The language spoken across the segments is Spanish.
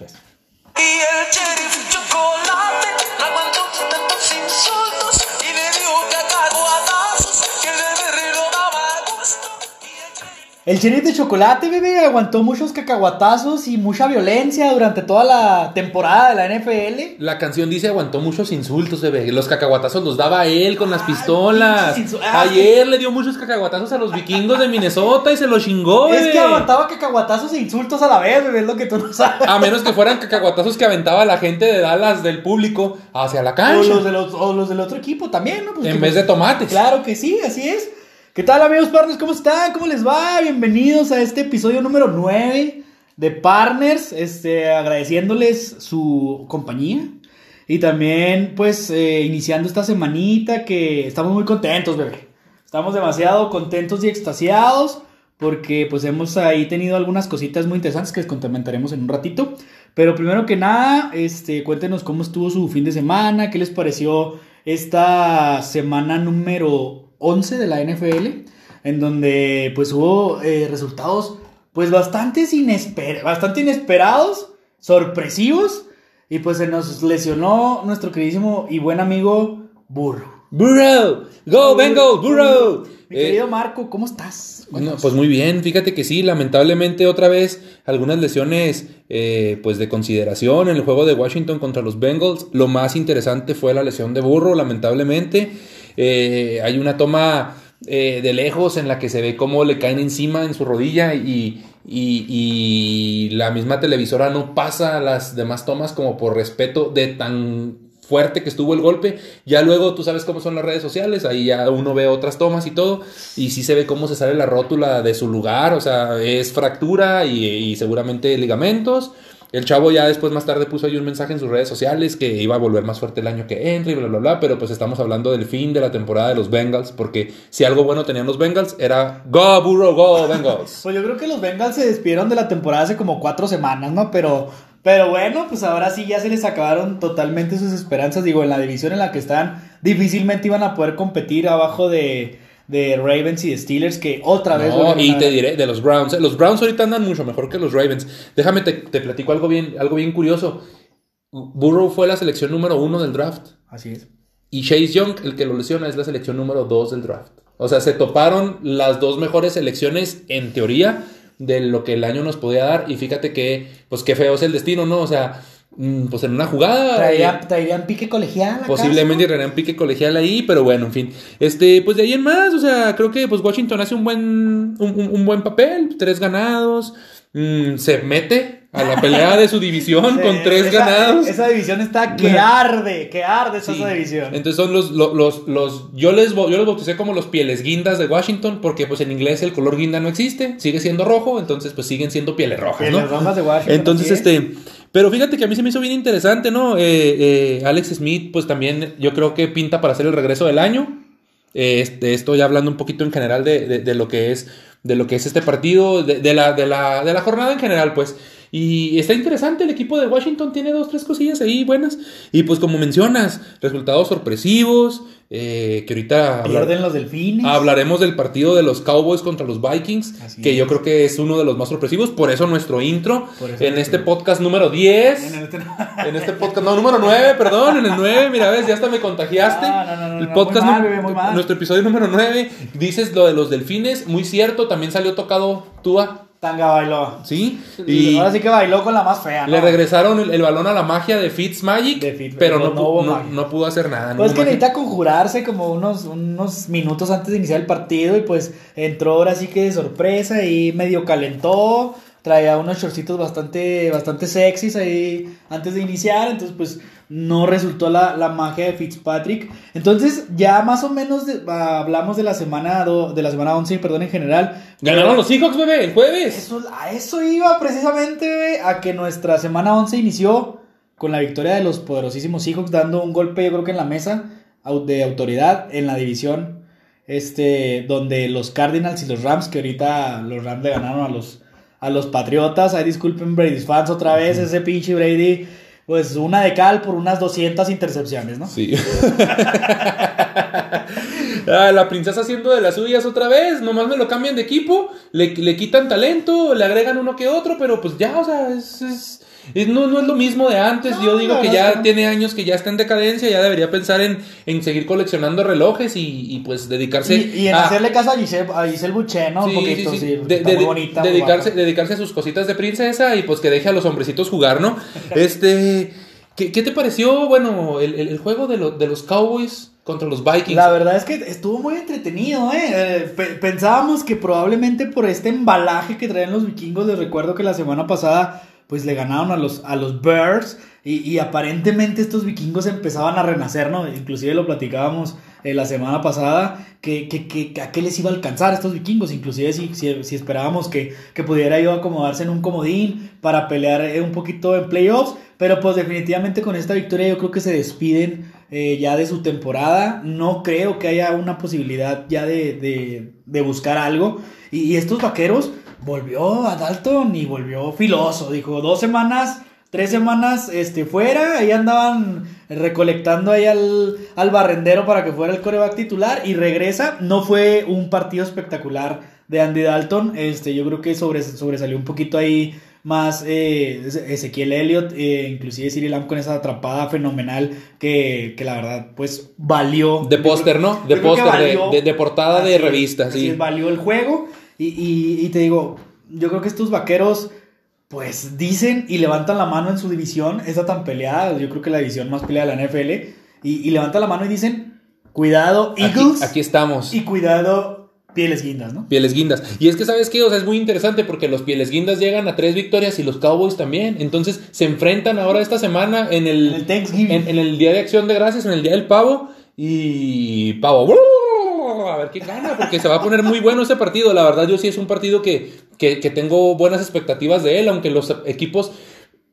tres. El sheriff de chocolate, bebé, aguantó muchos cacahuatazos y mucha violencia durante toda la temporada de la NFL. La canción dice aguantó muchos insultos, bebé. Los cacahuatazos los daba él con las pistolas. ah, Ayer le dio muchos cacahuatazos a los vikingos de Minnesota y se los chingó, bebé. Es que aguantaba cacahuatazos e insultos a la vez, bebé, es lo que tú no sabes. A menos que fueran cacahuatazos que aventaba la gente de Dallas del público hacia la O cancha. los, de los, o los del otro equipo también, ¿no? Pues En vez de tomates. Claro que sí, así es. ¿Qué tal amigos partners? ¿Cómo están? ¿Cómo les va? Bienvenidos a este episodio número 9 de Partners, este, agradeciéndoles su compañía y también pues eh, iniciando esta semanita que estamos muy contentos, bebé. Estamos demasiado contentos y extasiados porque pues hemos ahí tenido algunas cositas muy interesantes que les comentaremos en un ratito. Pero primero que nada, este, cuéntenos cómo estuvo su fin de semana, qué les pareció esta semana número 11 de la NFL, en donde pues hubo eh, resultados pues bastante, inesper bastante inesperados, sorpresivos, y pues se nos lesionó nuestro queridísimo y buen amigo Burro. Burrow, go Bengals, Burrow. Mi Eh, querido Marco, ¿cómo estás? No, pues muy bien, fíjate que sí, lamentablemente otra vez algunas lesiones eh, pues de consideración en el juego de Washington contra los Bengals. Lo más interesante fue la lesión de Burro, lamentablemente. Eh, hay una toma eh, de lejos en la que se ve cómo le caen encima en su rodilla y, y- la misma televisora no pasa las demás tomas como por respeto de tan fuerte que estuvo el golpe. Ya luego tú sabes cómo son las redes sociales, ahí ya uno ve otras tomas y todo, y sí se ve cómo se sale la rótula de su lugar, o sea, es fractura y seguramente ligamentos. El chavo ya después más tarde puso ahí un mensaje en sus redes sociales que iba a volver más fuerte el año que entra y bla, bla, bla, pero pues estamos hablando del fin de la temporada de los Bengals, porque si algo bueno tenían los Bengals era Go Burrow, Go Bengals. Pues yo creo que los Bengals se despidieron de la temporada hace como cuatro semanas, ¿no? Pero, pero bueno, pues ahora sí ya se les acabaron totalmente sus esperanzas. Digo, en la división en la que están, difícilmente iban a poder competir abajo de, de Ravens y de Steelers, que otra vez... No, y te diré, de los Browns. eh, Los Browns ahorita andan mucho mejor que los Ravens. Déjame, te, te platico algo bien, algo bien curioso. Burrow fue la selección número uno del draft. Así es. Y Chase Young, el que lo lesiona, es la selección número dos del draft. O sea, se toparon las dos mejores selecciones, en teoría, de lo que el año nos podía dar. Y fíjate que, pues qué feo es el destino, ¿no? O sea, pues en una jugada... Traía- eh, traerían pique colegial. Posiblemente traerán pique colegial ahí, pero bueno, en fin. Este, pues de ahí en más, o sea, creo que pues Washington hace un buen, un, un- un buen papel, tres ganados, mm, se mete a la pelea de su división Sí, con tres esa- ganados. Esa división está que arde, que arde esa Sí. división. Entonces son los, los, los, los- yo, les, yo los bauticé como los pieles guindas de Washington, porque pues en inglés el color guinda no existe, sigue siendo rojo, entonces pues siguen siendo pieles rojas, Que ¿no? rojas de Washington, Entonces, este, pero fíjate que a mí se me hizo bien interesante, ¿no? Eh, eh, Alex Smith, pues también yo creo que pinta para hacer el regreso del año. Eh, Este, estoy hablando un poquito en general de, de- de lo que es de lo que es este partido, de, de la, de, la, de la jornada en general, pues. Y está interesante, el equipo de Washington tiene dos, tres cosillas ahí buenas. Y pues como mencionas, resultados sorpresivos, eh, que ahorita hablar- Pierden los delfines. Hablaremos del partido de los Cowboys contra los Vikings, Así que es. yo creo que es uno de los más sorpresivos, por eso nuestro intro eso en este podcast número 10. En este- En este podcast, no, número 9, perdón, en el 9, mira, ves, ya hasta me contagiaste. No, no, no, no, el podcast, muy mal, nu- bebé, muy mal. nuestro episodio número 9, dices lo de los delfines, muy cierto, también salió tocado Tua, Tanga bailó. ¿sí? Y ahora sí que bailó con la más fea, ¿no? le regresaron el, el balón a la magia de Fitzmagic, De Fitz- pero pero no, no pudo hacer nada. no Pues es que magia. necesita conjurarse como unos, unos minutos antes de iniciar el partido y pues entró ahora sí que de sorpresa y medio calentó, traía unos shortcitos bastante, bastante sexys ahí antes de iniciar, entonces pues no resultó la, la magia de Fitzpatrick. Entonces ya más o menos de- ah, hablamos de la semana do- de la semana 11, perdón, en general. Ganaron los Seahawks, bebé, el jueves. Eso, a eso iba precisamente, güey, a que nuestra semana 11 inició con la victoria de los poderosísimos Seahawks dando un golpe, yo creo que en la mesa de autoridad en la división, este, donde los Cardinals y los Rams, que ahorita los Rams le ganaron a los, a los Patriotas, ahí disculpen Brady's fans otra vez, ese pinche Brady, pues una de cal por unas 200 intercepciones, ¿no? Sí. Ah, la princesa haciendo de las suyas otra vez. Nomás me lo cambian de equipo. Le, le quitan talento. Le agregan uno que otro. Pero pues ya, o sea, es, es, es- no, no es lo mismo de antes. No, Yo digo que ya no. tiene años que ya está en decadencia, ya debería pensar en, en seguir coleccionando relojes y, y, pues dedicarse Y, y en a... hacerle caso a Giselle, a Giselle Boucher, ¿no? Sí, Un poquito, sí, De- de- muy bonita. dedicarse, dedicarse a sus cositas de princesa y pues que deje a los hombrecitos jugar, ¿no? Este, ¿qué, qué te pareció, bueno, el, el- el juego de, lo- de los Cowboys contra los Vikings? La verdad es que estuvo muy entretenido, ¿eh? Eh, pe- pensábamos que probablemente por este embalaje que traen los vikingos, les recuerdo que la semana pasada pues le ganaron a los, a los Bears y, y aparentemente estos vikingos empezaban a renacer, ¿no? Inclusive lo platicábamos eh, la semana pasada, que, que, que- a qué les iba a alcanzar estos vikingos, inclusive si, si, si esperábamos que, que pudiera yo acomodarse en un comodín para pelear eh, un poquito en playoffs, pero pues definitivamente con esta victoria yo creo que se despiden eh, ya de su temporada. No creo que haya una posibilidad ya de, de- de buscar algo. Y estos vaqueros volvió a Dalton y volvió filoso. Dijo, dos semanas, tres semanas este, fuera. Ahí andaban recolectando ahí al, al barrendero para que fuera el coreback titular. Y regresa. No fue un partido espectacular de Andy Dalton. Este, yo creo que sobre, sobresalió un poquito ahí más eh, Ezequiel Elliott, eh, inclusive Cyril Lamb con esa atrapada fenomenal que, que la verdad pues valió. De póster, ¿no? De póster, de- de- de portada de revista, sí. valió el juego y, y- y te digo, yo creo que estos vaqueros pues dicen y levantan la mano en su división, esa tan peleada, yo creo que la división más peleada de la NFL, y, y levantan la mano y dicen, cuidado Aquí, Eagles aquí estamos. y cuidado Pieles Guindas, ¿no? Pieles guindas. Y es que, ¿sabes qué? O sea, es muy interesante porque los pieles guindas llegan a tres victorias y los Cowboys también. Entonces, se enfrentan ahora esta semana en el, En el Thanksgiving. en, en el Día de Acción de Gracias, en el Día del Pavo. Y Pavo. Ver quién gana, porque se va a poner muy bueno ese partido. La verdad, yo sí es un partido que, que, que tengo buenas expectativas de él, aunque los equipos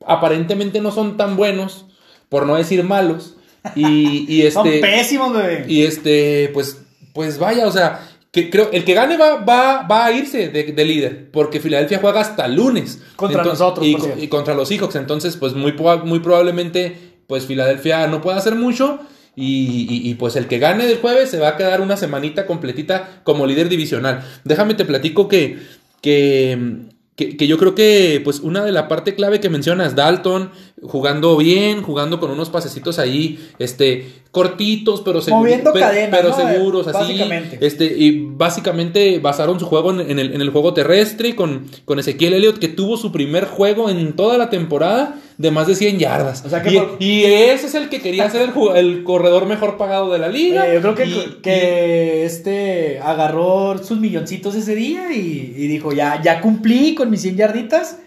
aparentemente no son tan buenos, por no decir malos. Y, y Son este. pésimos, güey. Y este, pues, pues vaya, o sea, que creo, el que gane va, va, va a irse de, de líder, porque Filadelfia juega hasta lunes. Contra nosotros, Y, por y contra los Seahawks, entonces, pues muy, muy probablemente, pues Filadelfia no pueda hacer mucho. Y, pues el que gane del jueves se va a quedar una semanita completita como líder divisional. Déjame te platico que, que, que, que yo creo que pues una de la parte clave que mencionas, Dalton, jugando bien, jugando con unos pasecitos ahí, este, cortitos, pero seguros. Moviendo pe- cadenas, pero ¿no? seguros, así. Básicamente. Este, y básicamente basaron su juego en, en el, en el juego terrestre con, con Ezequiel Elliott, que tuvo su primer juego en toda la temporada de más de 100 yardas. O sea que y, por- y ese es el que quería ser el, el corredor mejor pagado de la liga. Eh, yo creo que, Y- que este agarró sus milloncitos ese día y, y dijo, ya, ya cumplí con mis 100 yarditas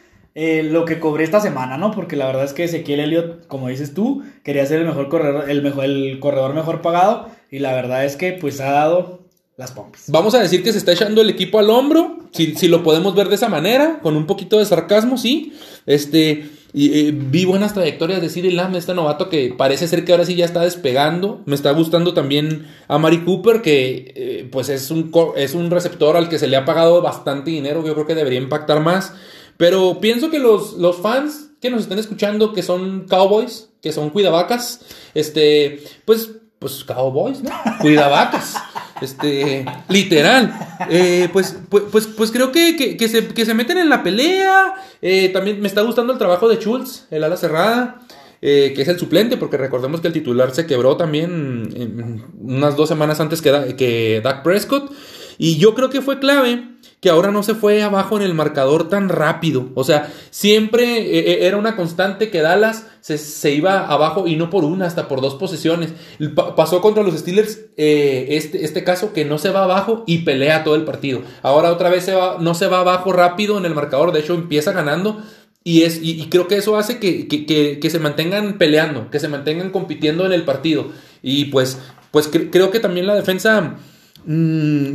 eh, lo que cobré esta semana, ¿no? Porque la verdad es que Ezequiel Elliott, como dices tú, quería ser el mejor corredor, el mejor, el corredor mejor pagado y la verdad es que pues ha dado las pompis. Vamos a decir que se está echando el equipo al hombro, si, si lo podemos ver de esa manera, con un poquito de sarcasmo, sí. Este, y, eh, vi buenas trayectorias de Cyril Lamb, este novato que parece ser que ahora sí ya está despegando. Me está gustando también a Mari Cooper, que eh, pues es un, es un receptor al que se le ha pagado bastante dinero, yo creo que debería impactar más. Pero pienso que los, los fans que nos estén escuchando, que son Cowboys, que son cuidavacas, este, pues, pues Cowboys, ¿no? Cuidavacas. Este, literal. Eh, pues, pues, pues, pues creo que, que, que se, que se meten en la pelea. Eh, también me está gustando el trabajo de Schultz, el ala cerrada. eh, que es el suplente, porque recordemos que el titular se quebró también en- unas dos semanas antes que, Da- que Dak Prescott. Y yo creo que fue clave que ahora no se fue abajo en el marcador tan rápido. O sea, siempre eh, eh, era una constante que Dallas se, se iba abajo y no por una, hasta por dos posesiones. Pa- pasó contra los Steelers eh, este, este caso que no se va abajo y pelea todo el partido. Ahora otra vez se va, no se va abajo rápido en el marcador, de hecho empieza ganando. Y, es, y, creo que eso hace que, que- que- se mantengan peleando, que se mantengan compitiendo en el partido. Y pues, pues cre- creo que también la defensa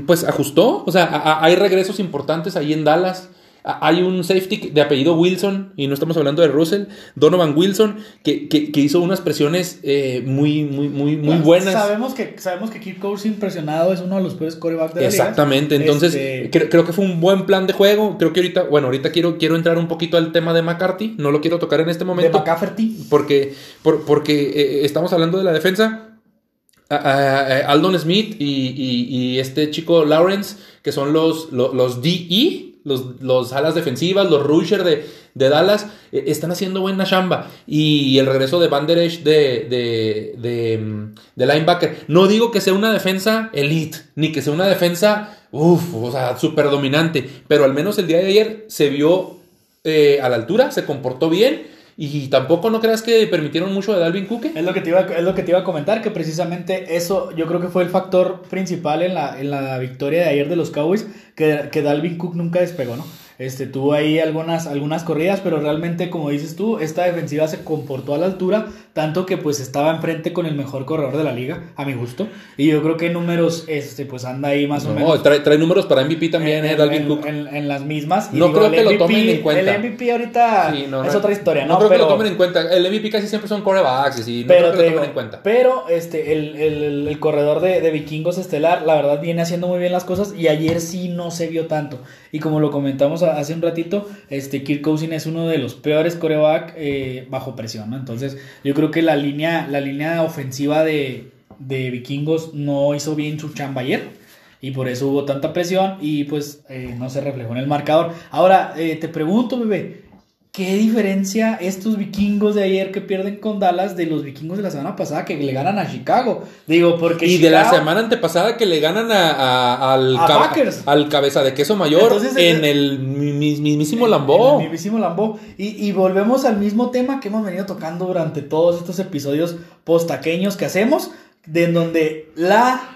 pues ajustó. O sea, hay regresos importantes ahí en Dallas. Hay un safety de apellido Wilson, y no estamos hablando de Russell, Donovan Wilson, que, que- que hizo unas presiones eh, muy, muy, muy, muy buenas. Sabemos que, sabemos que Kirk Cousins impresionado es uno de los peores corebacks de la liga. Exactamente, entonces Este, cre- creo que fue un buen plan de juego. Creo que ahorita, bueno, ahorita quiero, quiero entrar un poquito al tema de McCarthy, no lo quiero tocar en este de momento. McCafferty. Porque, por- porque eh, estamos hablando de la defensa. A- a- a Aldon Smith y, y- este chico Lawrence, que son los, los, los DE, los, los alas defensivas, los rusher de, de Dallas, eh, están haciendo buena chamba. Y el regreso de Van Der de, de, mm, de linebacker. No digo que sea una defensa elite, ni que sea una defensa, uff, o sea, súper dominante. Pero al menos el día de ayer se vio eh, a la altura, se comportó bien. Y tampoco no creas que permitieron mucho de Dalvin Cook. Es lo, que te iba, es lo que te iba a comentar, que precisamente eso yo creo que fue el factor principal en la, en la victoria de ayer de los Cowboys, que, que Dalvin Cook nunca despegó, ¿no? Este, tuvo ahí algunas, algunas corridas, pero realmente, como dices tú, esta defensiva se comportó a la altura, tanto que pues estaba enfrente con el mejor corredor de la liga, a mi gusto. Y yo creo que números, este, pues anda ahí más o No, menos. trae, trae números para MVP también, en, eh, Dalvin en- en- en las mismas. Y No creo el que lo MVP tomen en cuenta. El MVP ahorita Sí, no, es no, otra historia, ¿no? Creo pero, que lo tomen en cuenta. El MVP casi siempre son corebacks, y no pero, creo que lo digo, tomen en cuenta. pero este, el, el- el corredor de, de vikingos estelar, la verdad, viene haciendo muy bien las cosas y ayer sí no se vio tanto. Y como lo comentamos hace un ratito, este, Kirk Cousin es uno de los peores coreback eh, bajo presión. Entonces, yo creo que la línea, la línea ofensiva de, de vikingos no hizo bien su chamba ayer. Y por eso hubo tanta presión y pues eh, no se reflejó en el marcador. Ahora, eh, te pregunto, bebé, ¿Qué diferencia estos vikingos de ayer que pierden con Dallas de los vikingos de la semana pasada que le ganan a Chicago? Digo, porque Y de la semana antepasada que le ganan a, a- al, A al cabeza de queso mayor Entonces, en el mi- mi- mismísimo en- Lambó. en el mismísimo Lambó. Y, y volvemos al mismo tema que hemos venido tocando durante todos estos episodios postaqueños que hacemos, de en donde la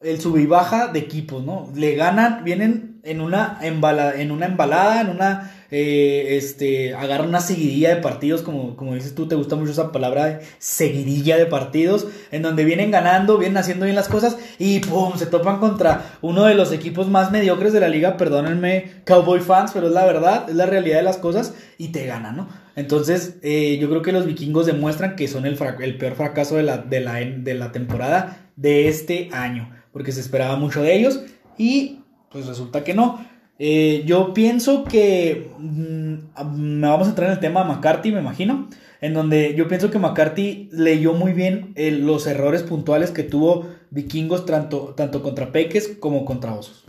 el sub y baja de equipos, ¿no? Le ganan, vienen en una embala, en una embalada, en una eh, este agarran una seguidilla de partidos, como, como dices tú, te gusta mucho esa palabra de seguidilla de partidos, en donde vienen ganando, vienen haciendo bien las cosas y pum, se topan contra uno de los equipos más mediocres de la liga, perdónenme, Cowboy fans, pero es la verdad, es la realidad de las cosas y te ganan, ¿no? Entonces, eh, yo creo que los vikingos demuestran que son el, el peor fracaso de la, de, la, de la temporada de este año, porque se esperaba mucho de ellos y pues resulta que no. Eh, yo pienso que mm, me vamos a entrar en el tema de McCarthy, me imagino, en donde yo pienso que McCarthy leyó muy bien eh, los errores puntuales que tuvo Vikingos tanto, tanto contra Peques como contra Osos.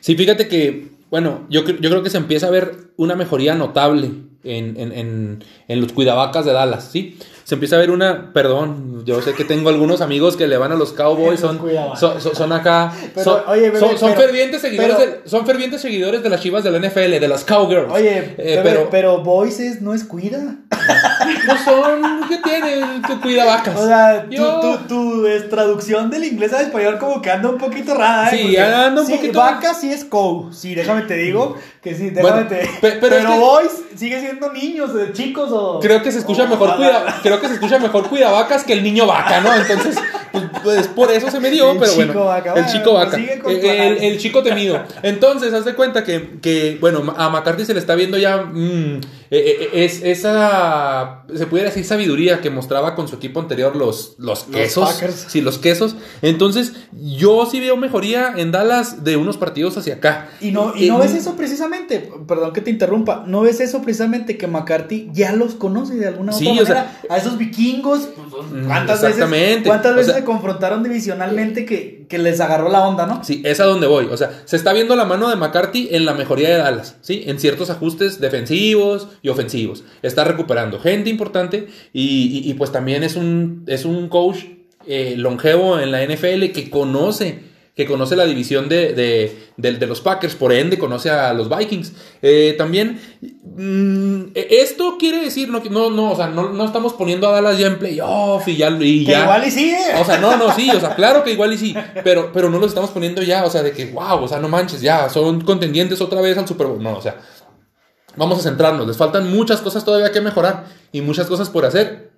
Sí, fíjate que, bueno, yo, yo creo que se empieza a ver una mejoría notable en, en- en- en los cuidavacas de Dallas, ¿sí? Se empieza a ver una, perdón, yo sé que tengo algunos amigos que le van a los Cowboys, son, son, son- son acá, Pero, son, oye, bebé, son- son pero- fervientes seguidores pero- de, son fervientes seguidores de las chivas de la NFL, de las Cowgirls. Oye, Eh, bebé, pero, pero, Voices no es cuida. no son, ¿qué tiene? Tu cuidavacas. O sea, tu, Yo- tu, tu, es, traducción del inglés al español como que anda un poquito rara, ¿eh? Sí, Porque anda un sí, poquito- Vaca sí es cow. Sí, déjame te digo que sí, déjame Bueno, te... pe- pero Pero, es que- boys sigue siendo niños, eh, chicos o... Creo que se escucha o- mejor cuida, creo que se escucha mejor cuidavacas que el niño vaca, ¿no? Entonces, pues, pues, por eso se me dio, El pero chico bueno. vaca, el chico vaca. El, el chico temido. Entonces, haz de cuenta que, que, bueno, a McCarthy se le está viendo ya mm, eh, eh, es, esa, se pudiera decir, sabiduría que mostraba con su equipo anterior los, los quesos. Sí, los quesos. Entonces, yo sí veo mejoría en Dallas de unos partidos hacia acá. Y no, y no Eh, ves eso precisamente, perdón que te interrumpa, no ves eso precisamente que McCarthy ya los conoce de alguna Sí, otra o sea, manera. a esos vikingos, ¿cuántas veces, exactamente. cuántas O veces sea- se confrontaron divisionalmente que, que les agarró la onda, ¿no? Sí, es a donde voy. O sea, se está viendo la mano de McCarthy en la mejoría de Dallas, ¿sí? En ciertos ajustes defensivos y ofensivos. Está recuperando gente importante y, y- y, pues también es un, es un coach eh, longevo en la NFL que conoce que conoce la división de, de, de- de los Packers, por ende conoce a los Vikings. Eh, también, mm, esto quiere decir, no, no, no, o sea, no, no estamos poniendo a Dallas ya en playoff y ya, y Que ya. igual y sí, ¿eh? O sea, no, no, sí, o sea, claro que igual y sí, pero, pero no los estamos poniendo ya, o sea, de que, wow, o sea, no manches, ya, son contendientes otra vez al Super Bowl. No, o sea, vamos a centrarnos, les faltan muchas cosas todavía que mejorar y muchas cosas por hacer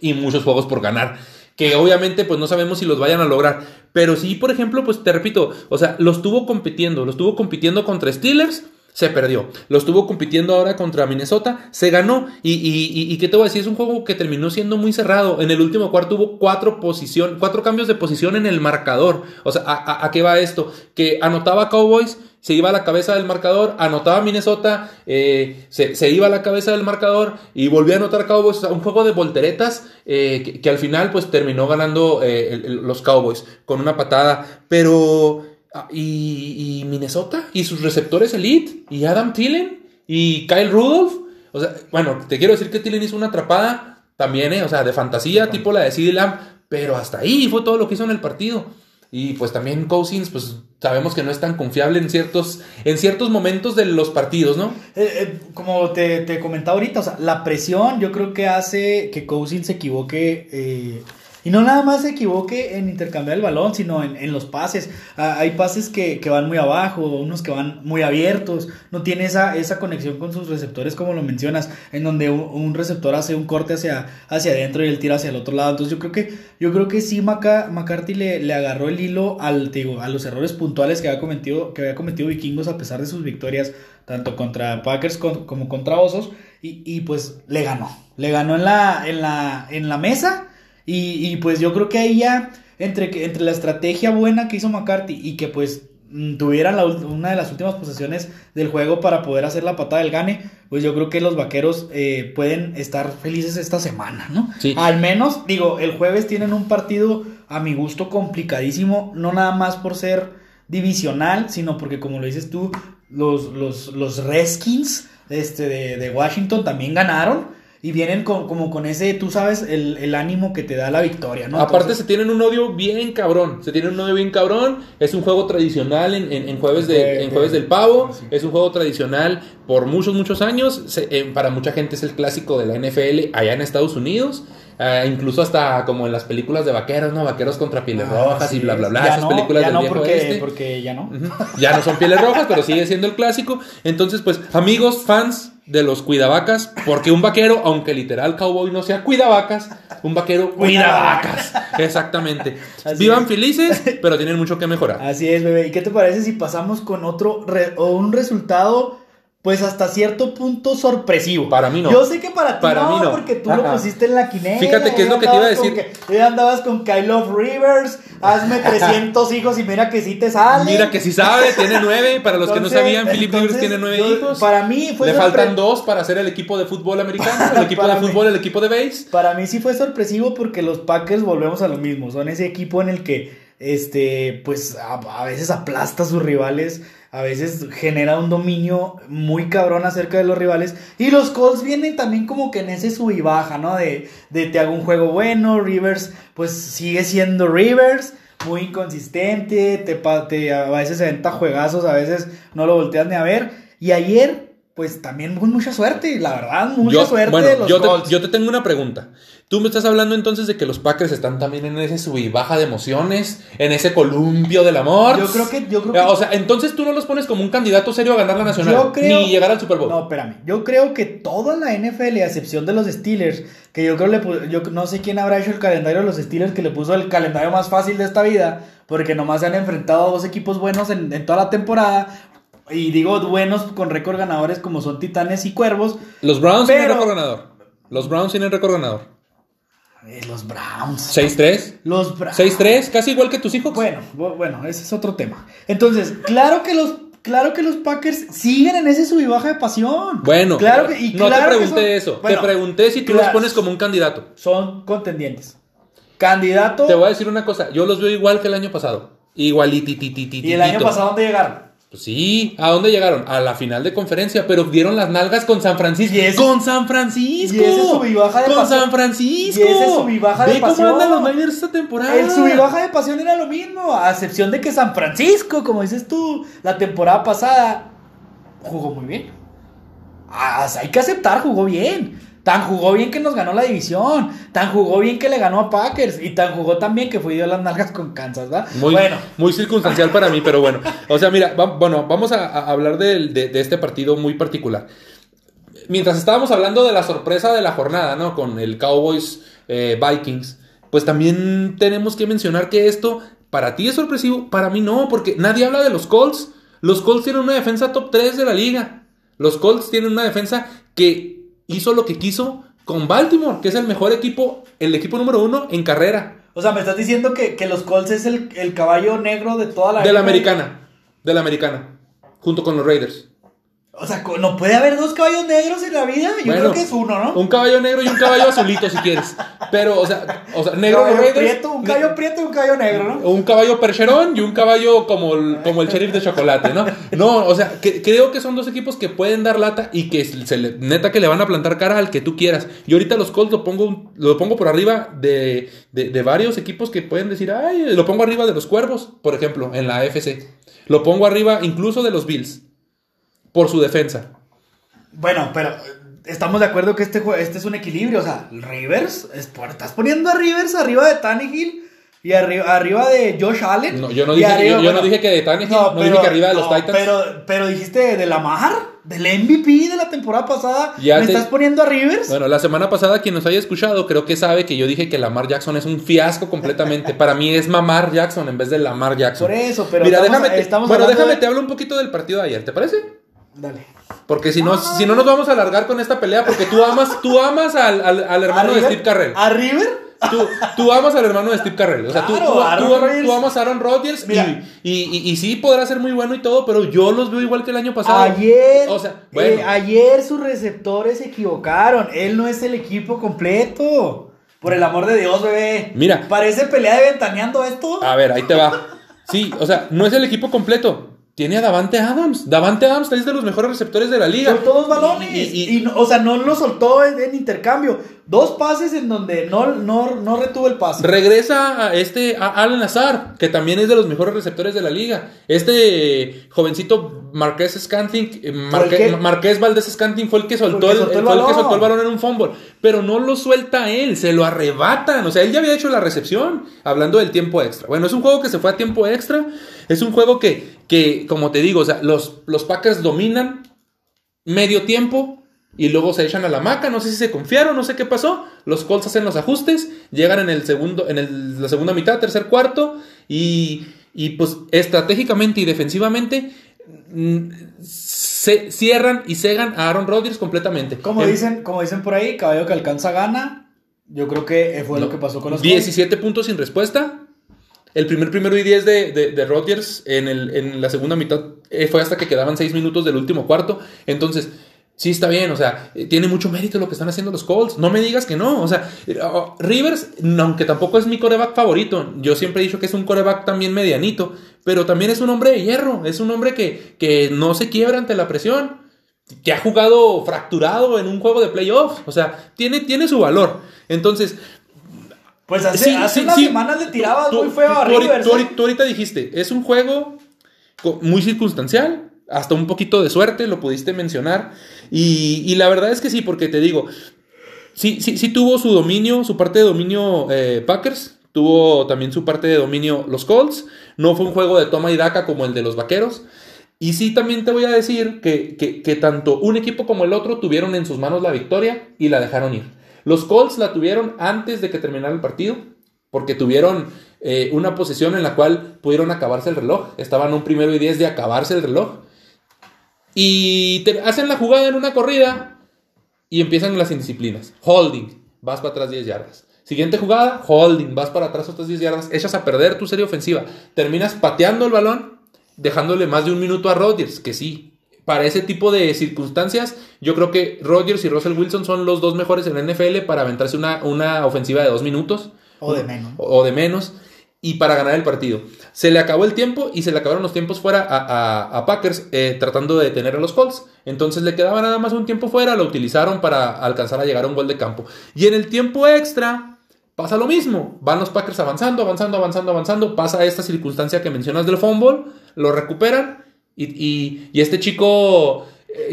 y muchos juegos por ganar. Que obviamente pues no sabemos si los vayan a lograr. Pero sí, por ejemplo, pues te repito, o sea, los tuvo compitiendo, los tuvo compitiendo contra Steelers, se perdió. Lo estuvo compitiendo ahora contra Minnesota, se ganó. Y, y, y, y qué te voy a decir, es un juego que terminó siendo muy cerrado. En el último cuarto hubo cuatro posición, cuatro cambios de posición en el marcador. O sea, ¿a, a, a qué va esto? Que anotaba Cowboys, se iba a la cabeza del marcador, anotaba Minnesota, eh, se, se, iba a la cabeza del marcador y volvía a anotar Cowboys. O sea, un juego de volteretas eh, que, al final pues terminó ganando eh, los Cowboys con una patada. Pero y, y Minnesota y sus receptores elite y Adam Thielen y Kyle Rudolph. O sea, bueno, te quiero decir que Thielen hizo una atrapada también, ¿eh? O sea, de fantasía, tipo la de CeeDee Lamb, pero hasta ahí fue todo lo que hizo en el partido. Y pues también Cousins, pues sabemos que no es tan confiable en ciertos, en ciertos momentos de los partidos, ¿no? Eh, eh, como te, te comentaba ahorita, o sea, la presión yo creo que hace que Cousins se equivoque. eh, y no nada más se equivoque en intercambiar el balón, sino en, en los pases. Ah, hay pases que, que van muy abajo, unos que van muy abiertos. No tiene esa, esa conexión con sus receptores, como lo mencionas, en donde un, receptor hace un corte hacia, hacia adentro y el tira hacia el otro lado. Entonces yo creo que, yo creo que sí Maca- McCarthy le, le agarró el hilo al, digo, a los errores puntuales que había cometido, que había cometido Vikingos a pesar de sus victorias, tanto contra Packers como contra Osos. Y, y pues le ganó. Le ganó en la, en la, en la mesa. Y, y, pues yo creo que ahí ya, entre, que- entre la estrategia buena que hizo McCarthy y que pues mm, tuvieran la una de las últimas posesiones del juego para poder hacer la patada del gane, pues yo creo que los vaqueros eh, pueden estar felices esta semana, ¿no? Sí. Al menos, digo, el jueves tienen un partido a mi gusto complicadísimo, no nada más por ser divisional, sino porque como lo dices tú, los, los, los Redskins este, de, de Washington también ganaron. Y vienen con, como con ese, tú sabes, el, el ánimo que te da la victoria, ¿no? Aparte Entonces, se tienen un odio bien cabrón, se tienen un odio bien cabrón, es un juego tradicional en, en- en jueves, de, De- en de- jueves del pavo, sí. es un juego tradicional por muchos, muchos años, se- eh, para mucha gente es el clásico de la NFL allá en Estados Unidos, eh, incluso hasta como en las películas de vaqueros, ¿no? Vaqueros contra pieles ah, rojas y bla, bla, bla, ya esas no, películas ya del no viejo porque, porque ya no. Ya no son pieles rojas, pero sigue siendo el clásico. Entonces, pues, amigos, fans de los cuidavacas, porque un vaquero, aunque literal cowboy no sea cuidavacas, un vaquero cuidavacas. Exactamente. Así Vivan es. felices, pero tienen mucho que mejorar. Así es, bebé. ¿Y qué te parece si pasamos con otro re- o un resultado, pues hasta cierto punto sorpresivo? Para mí no. Yo sé que para ti Para no, mí no. porque tú lo pusiste en la quinela. Fíjate qué es lo que te iba a decir. que- andabas con Kyle of Rivers, hazme 300 hijos y mira que sí te sale. Mira que si sabe, tiene nueve. Para los que no sabían, Philip Rivers tiene nueve yo- hijos. Para mí fue Le faltan dos para hacer el equipo de fútbol americano, el equipo de mí. fútbol, el equipo de base. Para mí sí fue sorpresivo porque los Packers volvemos a lo mismo. Son ese equipo en el que, este, pues a, a veces aplasta a sus rivales, a veces genera un dominio muy cabrón acerca de los rivales. Y los Colts vienen también como que en ese sub y baja, ¿no? De, de te hago un juego bueno, Rivers, pues sigue siendo Rivers. Muy inconsistente, te, te- a veces se venta juegazos, a veces no lo volteas ni a ver. Y ayer, pues también con mucha suerte, la verdad, mucha Yo, suerte bueno, de los yo te, yo te tengo una pregunta. Tú me estás hablando entonces de que los Packers están también en ese sub y baja de emociones, en ese columpio del amor. Yo creo que- yo creo que- O sea, entonces tú no los pones como un candidato serio a ganar la nacional, Yo creo- ni llegar al Super Bowl. No, espérame. Yo creo que toda la NFL, a excepción de los Steelers, que yo creo le yo no sé quién habrá hecho el calendario de los Steelers que le puso el calendario más fácil de esta vida, porque nomás se han enfrentado a dos equipos buenos en, en toda la temporada. Y digo buenos con récord ganadores como son Titanes y Cuervos. Los Browns tienen récord ganador. Los Browns tienen récord ganador. Eh, los Browns. 6-3. Los Browns. 6-3, casi igual que tus hijos. Bueno, bu- bueno, ese es otro tema. Entonces, claro que los, claro que los Packers siguen en ese sub y baja de pasión. Bueno, claro que, y no claro te que pregunté son- eso. bueno, te pregunté si tú claro, los pones como un candidato. Son contendientes. Candidato. Te voy a decir una cosa. Yo los veo igual que el año pasado. Igualititititito. ¿Y el año pasado dónde llegaron? Pues sí, ¿a dónde llegaron? A la final de conferencia, pero dieron las nalgas con San Francisco. ¡Con San Francisco! y ese sub y baja de ¡Con pasión. San Francisco! Y ese sub y baja de Ve pasión. cómo andan los Niners esta temporada. El sub y baja de pasión era lo mismo, a excepción de que San Francisco, como dices tú, la temporada pasada jugó muy bien. Ah, hay que aceptar, jugó bien. Tan jugó bien que nos ganó la división. Tan jugó bien que le ganó a Packers. Y tan jugó también que fue dio las nalgas con Kansas, ¿verdad? Muy, bueno, muy circunstancial para mí, pero bueno. O sea, mira, va- bueno, vamos a, a hablar de este partido muy particular. Mientras estábamos hablando de la sorpresa de la jornada, ¿no? Con el Cowboys eh, Vikings, pues también tenemos que mencionar que esto para ti es sorpresivo, para mí no, porque nadie habla de los Colts. Los Colts tienen una defensa top 3 de la liga. Los Colts tienen una defensa que hizo lo que quiso con Baltimore, que es el mejor equipo, el equipo número uno en carrera. o sea, me estás diciendo que, que los Colts es el, el caballo negro de toda la De la americana. De la americana. Junto con los Raiders. O sea, no puede haber dos caballos negros en la vida. Yo Bueno, creo que es uno, ¿no? Un caballo negro y un caballo azulito si quieres. Pero, o sea, o sea negro Caballo Raiders. prieto, un caballo prieto y un caballo negro, ¿no? Un caballo percherón y un caballo como el, como el sheriff de chocolate, ¿no? No, o sea, que- creo que son dos equipos que pueden dar lata y que se le- neta que le van a plantar cara al que tú quieras. Y ahorita los Colts lo pongo, lo pongo por arriba de, de- de varios equipos que pueden decir, ay, lo pongo arriba de los Cuervos, por ejemplo, en la AFC. Lo pongo arriba incluso de los Bills, por su defensa. Bueno, pero eh, estamos de acuerdo que este, este es un equilibrio. O sea, Rivers, estás poniendo a Rivers arriba de Tannehill y arriba, arriba de Josh Allen. No, yo no dije, arriba- yo, yo bueno, no dije que de Tannehill, no, dije que arriba de los no, Titans. Pero, pero dijiste de Lamar, del MVP de la temporada pasada. Ya ¿Me te- estás poniendo a Rivers? Bueno, la semana pasada quien nos haya escuchado creo que sabe que yo dije que Lamar Jackson es un fiasco completamente. Para mí es Mamar Jackson en vez de Lamar Jackson. Por eso, pero Mira, estamos- déjame, te- estamos bueno, déjame de- te hablo un poquito del partido de ayer, ¿te parece? Dale. Porque si no, si no nos vamos a alargar con esta pelea, porque tú amas, tú amas al, al- al hermano ¿A de River? Steve Carrell. ¿A River? Tú, tú amas al hermano de Steve Carrell. O sea, Claro, tú- Aaron tú amas- tú amas a Aaron Rodgers y, y, y- y sí podrá ser muy bueno y todo, pero yo los veo igual que el año pasado. Ayer, O sea, eh, ayer sus receptores se equivocaron. Él no es el equipo completo. Por el amor de Dios, bebé. Mira. Parece pelea de ventaneando esto. A ver, ahí te va. Sí, o sea, no es el equipo completo. Tiene a Davante Adams. Davante Adams es de los mejores receptores de la liga. Son todos balones. Y- Y, o sea, no lo soltó en, en intercambio. Dos pases en donde no, no, no retuvo el pase. regresa a este a Alan Lazar, que también es de los mejores receptores de la liga. Este jovencito Marqués Scanting, eh, Marque- que- Marqués Valdés Scanting fue el que soltó el que soltó el fue el que balón. soltó el balón en un fumble, pero no lo suelta él, se lo arrebatan. O sea, él ya había hecho la recepción, hablando del tiempo extra. Bueno, es un juego que se fue a tiempo extra. Es un juego que, que como te digo, o sea, los, los Packers dominan medio tiempo y luego se echan a la maca, no sé si se confiaron, no sé qué pasó. Los Colts hacen los ajustes, llegan en el segundo en el- la segunda mitad, tercer cuarto y, y, pues estratégicamente y defensivamente mm, se cierran y cegan a Aaron Rodgers completamente. Como En- dicen, como dicen por ahí, caballo que alcanza gana. Yo creo que fue lo que pasó con los Colts. 17 puntos sin respuesta. El primer primero y 10 de, de, de Rodgers en, el, en la segunda mitad eh, fue hasta que quedaban 6 minutos del último cuarto. Entonces, sí está bien, o sea, eh, tiene mucho mérito lo que están haciendo los Colts. No me digas que no. O sea, eh, oh, Rivers, aunque tampoco es mi coreback favorito, yo siempre he dicho que es un coreback también medianito, pero también es un hombre de hierro, es un hombre que, que no se quiebra ante la presión que ha jugado fracturado en un juego de playoffs. O sea, tiene, tiene su valor. Entonces, Pues hace, Sí, hace sí, unas sí. semanas le tirabas Tú- muy feo a tú Rivers. tú ¿eh? ahorita- tú ahorita dijiste, es un juego muy circunstancial, hasta un poquito de suerte, lo pudiste mencionar. Y, la verdad es que sí, porque te digo, sí, sí, sí tuvo su dominio, su parte de dominio eh, Packers, tuvo también su parte de dominio los Colts. No fue un juego de toma y daca como el de los Vaqueros. Y sí, también te voy a decir que, que- que tanto un equipo como el otro tuvieron en sus manos la victoria y la dejaron ir. Los Colts la tuvieron antes de que terminara el partido, porque tuvieron eh, una posición en la cual pudieron acabarse el reloj. Estaban un primero y diez de acabarse el reloj. Y te hacen la jugada en una corrida y empiezan las indisciplinas. Holding, vas para atrás 10 yardas. Siguiente jugada, holding, vas para atrás otras 10 yardas, echas a perder tu serie ofensiva. Terminas pateando el balón, dejándole más de un minuto a Rodgers, que sí. Para ese tipo de circunstancias, yo creo que Rodgers y Russell Wilson son los dos mejores en la NFL para aventarse una, una ofensiva de dos minutos. O de menos. O, o de menos. Y para ganar el partido. Se le acabó el tiempo y se le acabaron los tiempos fuera a, a- Packers eh, tratando de detener a los Colts. Entonces le quedaba nada más un tiempo fuera, lo utilizaron para alcanzar a llegar a un gol de campo. Y en el tiempo extra pasa lo mismo. Van los Packers avanzando, avanzando, avanzando, avanzando. Pasa esta circunstancia que mencionas del fumble, lo recuperan y, y- este chico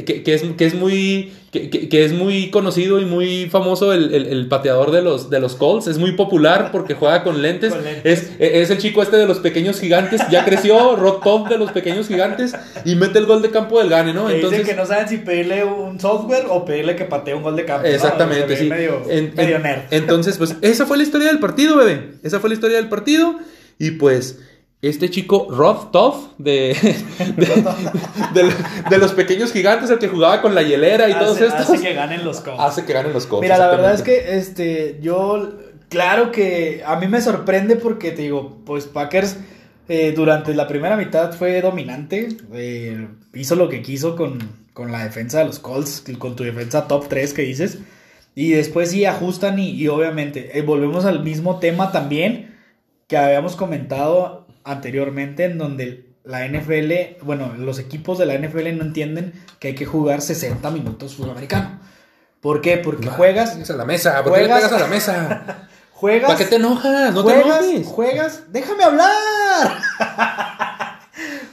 que, que es, que es muy que, es muy conocido y muy famoso el, el- el pateador de los, de los Colts es muy popular porque juega con lentes, Con lentes. Es, es el chico este de los pequeños gigantes ya creció Rod Top de los pequeños gigantes y mete el gol de campo del gane ¿no? Entonces dicen que no saben si pedirle un software o pedirle que patee un gol de campo. Exactamente, sí. Medio, En- medio en- nerd. Entonces, pues, esa fue la historia del partido, bebé. Esa fue la historia del partido. Y pues, este chico, Rod Toff, de, de, de- de los pequeños gigantes, el que jugaba con la hielera y todos hace, estos, hace que ganen los Colts. hace que ganen los. Mira, la verdad es que este, yo, claro que a mí me sorprende porque te digo, pues Packers eh, durante la primera mitad fue dominante, eh, hizo lo que quiso con, con la defensa de los Colts, con tu defensa top 3 que dices. Y después sí ajustan y, y obviamente eh, volvemos al mismo tema también que habíamos comentado anteriormente en donde la NFL, bueno, los equipos de la NFL no entienden que hay que jugar 60 minutos fútbol americano. ¿Por qué? Porque juegas, a la mesa. ¿Por qué le juegas- pegas a la mesa? juegas, ¿Para qué te enojas? No te juegas, enojes. juegas, déjame hablar.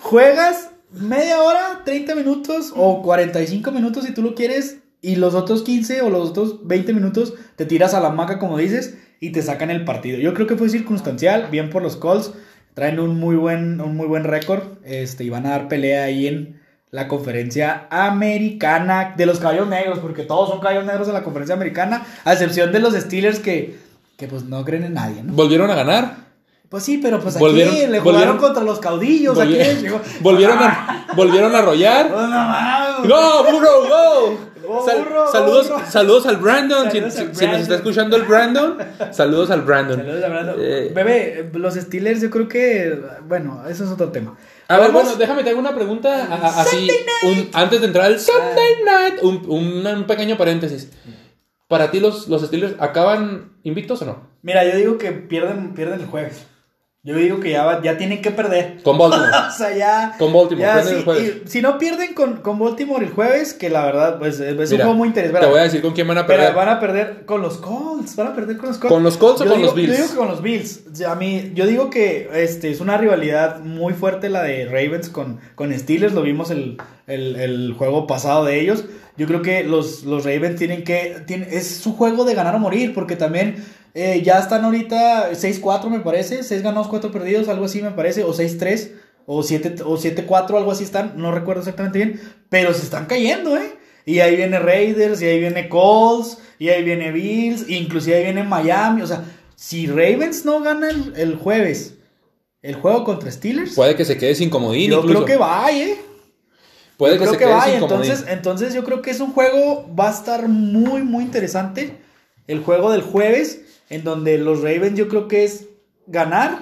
juegas media hora, 30 minutos o 45 minutos si tú lo quieres y los otros 15 o los otros 20 minutos te tiras a la maca como dices y te sacan el partido. Yo creo que fue circunstancial, bien por los Colts, traen un muy buen un muy buen récord, este y van a dar pelea ahí en la conferencia americana de los caballos negros, porque todos son caballos negros en la conferencia americana, a excepción de los Steelers que, que pues no creen en nadie, ¿no? ¿Volvieron a ganar? Pues sí, pero pues aquí Volvieron- le jugaron volvieron- contra los caudillos. aquí Volvi- les llegó- ¿Volvieron, a, ¿Volvieron a arrollar? No. ¡No, burro, go! Oh, Sal- burro, saludos, burro. saludos al Brandon. Si, al nos Brandon. está escuchando el Brandon, saludos al Brandon. Saludos, Abraham. Eh, Bebé, los Steelers yo creo que, bueno, eso es otro tema. A ver, bueno, déjame te hago una pregunta a- a- así, un- antes de entrar al Sunday Night, un, un- un pequeño paréntesis. Para ti los, los Steelers acaban invictos o no? Mira, yo digo que pierden, pierden el jueves. Yo digo que ya, va- ya tienen que perder. Con Baltimore. o sea, ya. Con Baltimore, ya, sí, el jueves. y si no pierden con, con Baltimore el jueves, que la verdad, pues es es un Mira, juego muy interesante. Te voy a decir con quién van a Pero perder. van a perder con los Colts. Van a perder con los Colts. ¿Con los Colts o Yo con digo- los Bills? Yo digo que con los Bills. A mí, yo digo que este, es una rivalidad muy fuerte la de Ravens con, con Steelers. Lo vimos el, el, el juego pasado de ellos. Yo creo que los, los Ravens tienen que. tienen- es su juego de ganar o morir. Porque también eh, ya están ahorita 6-4, me parece. 6 ganados, 4 perdidos, algo así me parece. O 6-3. O 7 o 7-4, algo así están. No recuerdo exactamente bien. Pero se están cayendo, ¿eh? Y ahí viene Raiders, y ahí viene Colts, y ahí viene Bills, inclusive ahí viene Miami. O sea, si Ravens no gana el, el jueves el juego contra Steelers, Puede que se quede sin comodín yo incluso. creo que va, ¿eh? Puede Yo que creo se que quede va, sin y comodín. entonces, entonces yo creo que es un juego, va a estar muy, muy interesante. El juego del jueves, en donde los Ravens yo creo que es ganar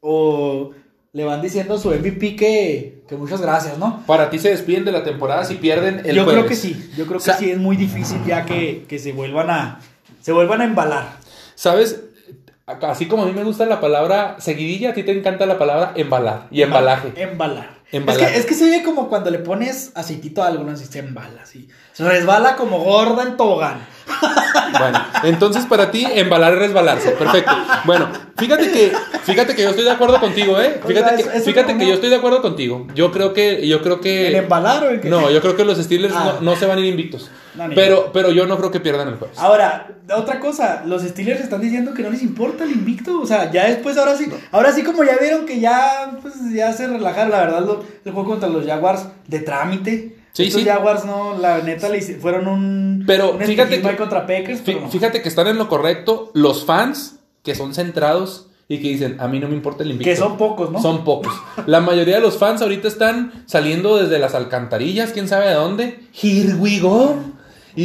o le van diciendo a su MVP que, que muchas gracias, ¿no? Para ti se despiden de la temporada si pierden el yo creo que sí, yo creo que Sa- sí, es muy difícil ya que, que se vuelvan a se vuelvan a embalar. ¿Sabes? Así como a mí me gusta la palabra seguidilla, a ti te encanta la palabra embalar y embalaje. Embalar. Embalar. Es que, es que se ve como cuando le pones aceitito a algo, no se embala, así. Se resbala como gorda en tobogán. Bueno, entonces para ti embalar es resbalarse. Perfecto. Bueno, fíjate que fíjate que yo estoy de acuerdo contigo, ¿eh? O Fíjate sea, que, fíjate que yo estoy de acuerdo contigo. Yo creo que yo creo que ¿El embalar o el que? No, yo creo que los Steelers Ah. no, no se van a ir invictos. No, pero pero yo no creo que pierdan el jueves. Ahora, otra cosa, los Steelers están diciendo que no les importa el invicto, o sea, ya después, ahora sí, ahora sí como ya vieron que ya, pues, ya se relajaron, la verdad, lo- el juego contra los Jaguars de trámite. Sí, Estos sí. Jaguars no, la neta, le fueron un, Pero un fíjate que- contra Packers, pero no. Fíjate que están en lo correcto los fans que son centrados y que dicen, a mí no me importa el invicto. que son pocos, ¿no? Son pocos. La mayoría de los fans ahorita están saliendo desde las alcantarillas, quién sabe de dónde. Here we go. Y,